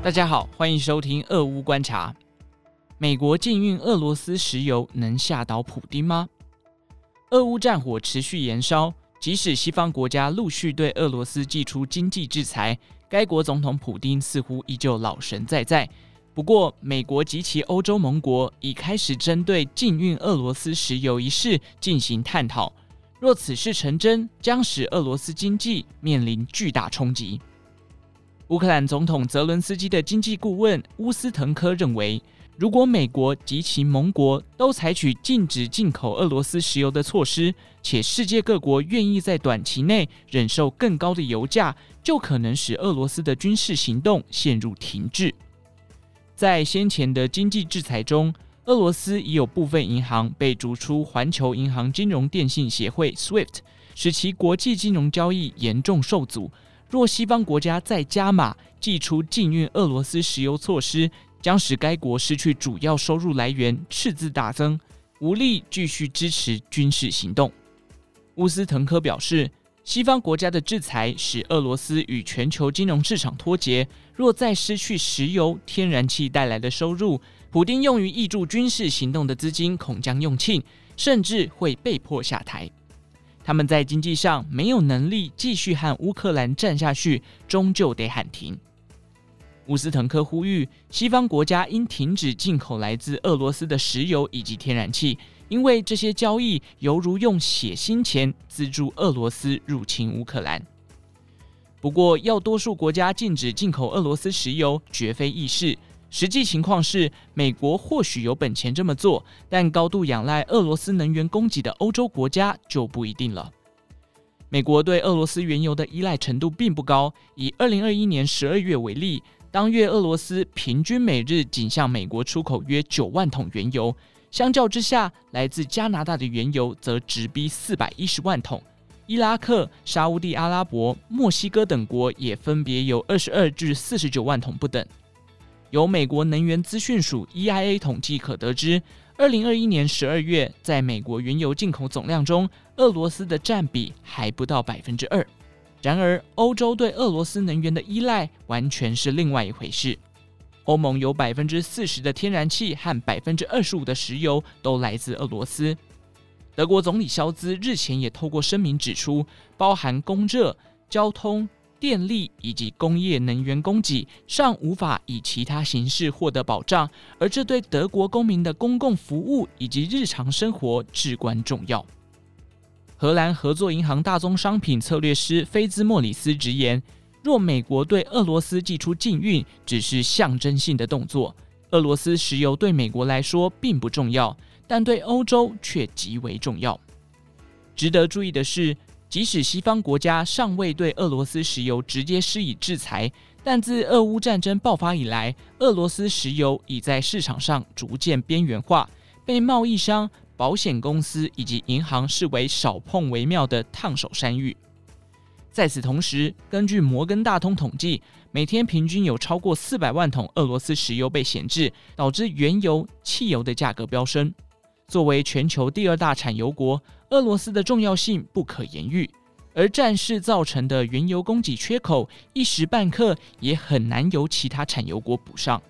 大家好，欢迎收听俄乌观察。美国禁运俄罗斯石油能吓倒普丁吗？俄乌战火持续延烧，即使西方国家陆续对俄罗斯祭出经济制裁，该国总统普丁似乎依旧老神在在。不过，美国及其欧洲盟国已开始针对禁运俄罗斯石油一事进行探讨。若此事成真，将使俄罗斯经济面临巨大冲击。乌克兰总统泽伦斯基的经济顾问乌斯滕科认为，如果美国及其盟国都采取禁止进口俄罗斯石油的措施，且世界各国愿意在短期内忍受更高的油价，就可能使俄罗斯的军事行动陷入停滞。在先前的经济制裁中，俄罗斯已有部分银行被逐出环球银行金融电信协会 （SWIFT），使其国际金融交易严重受阻。若西方国家再加码祭出禁运俄罗斯石油措施，将使该国失去主要收入来源，赤字大增，无力继续支持军事行动。乌斯滕科表示，西方国家的制裁使俄罗斯与全球金融市场脱节，若再失去石油、天然气带来的收入，普丁用于挹注军事行动的资金恐将用尽，甚至会被迫下台。他们在经济上没有能力继续和乌克兰战下去，终究得喊停。乌斯滕科呼吁西方国家应停止进口来自俄罗斯的石油以及天然气，因为这些交易犹如用血腥钱资助俄罗斯入侵乌克兰。不过，要多数国家禁止进口俄罗斯石油绝非易事。实际情况是，美国或许有本钱这么做，但高度仰赖俄罗斯能源供给的欧洲国家就不一定了。美国对俄罗斯原油的依赖程度并不高，以二零二一年十二月为例，当月俄罗斯平均每日仅向美国出口约九万桶原油，相较之下，来自加拿大的原油则直逼四百一十万桶。伊拉克、沙乌地阿拉伯、墨西哥等国也分别有二十二至四十九万桶不等。由美国能源资讯署 EIA 统计可得知，二零二一年十二月，在美国原油进口总量中，俄罗斯的占比还不到百分之二。然而，欧洲对俄罗斯能源的依赖完全是另外一回事。欧盟有百分之四十的天然气和百分之二十五的石油都来自俄罗斯。德国总理肖兹日前也透过声明指出，包含供热、交通。电力以及工业能源供给尚无法以其他形式获得保障，而这对德国公民的公共服务以及日常生活至关重要。荷兰合作银行大宗商品策略师菲兹莫里斯直言：“若美国对俄罗斯祭出禁运，只是象征性的动作。俄罗斯石油对美国来说并不重要，但对欧洲却极为重要。值得注意的是。”即使西方国家尚未对俄罗斯石油直接施以制裁，但自俄乌战争爆发以来，俄罗斯石油已在市场上逐渐边缘化，被贸易商、保险公司以及银行视为少碰为妙的烫手山芋。在此同时，根据摩根大通统计，每天平均有超过四百万桶俄罗斯石油被闲置，导致原油、汽油的价格飙升。作为全球第二大产油国，俄罗斯的重要性不可言喻，而战事造成的原油供给缺口，一时半刻也很难由其他产油国补上。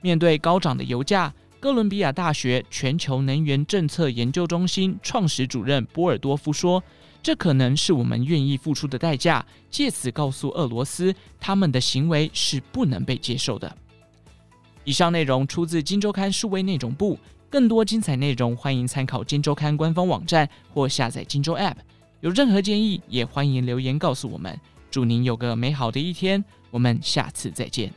面对高涨的油价，哥伦比亚大学全球能源政策研究中心创始主任波尔多夫说：“这可能是我们愿意付出的代价，借此告诉俄罗斯，他们的行为是不能被接受的。”以上内容出自《金周刊》数位内容部。更多精彩内容，欢迎参考《金周刊》官方网站或下载《金周 App》。有任何建议，也欢迎留言告诉我们。祝您有个美好的一天，我们下次再见。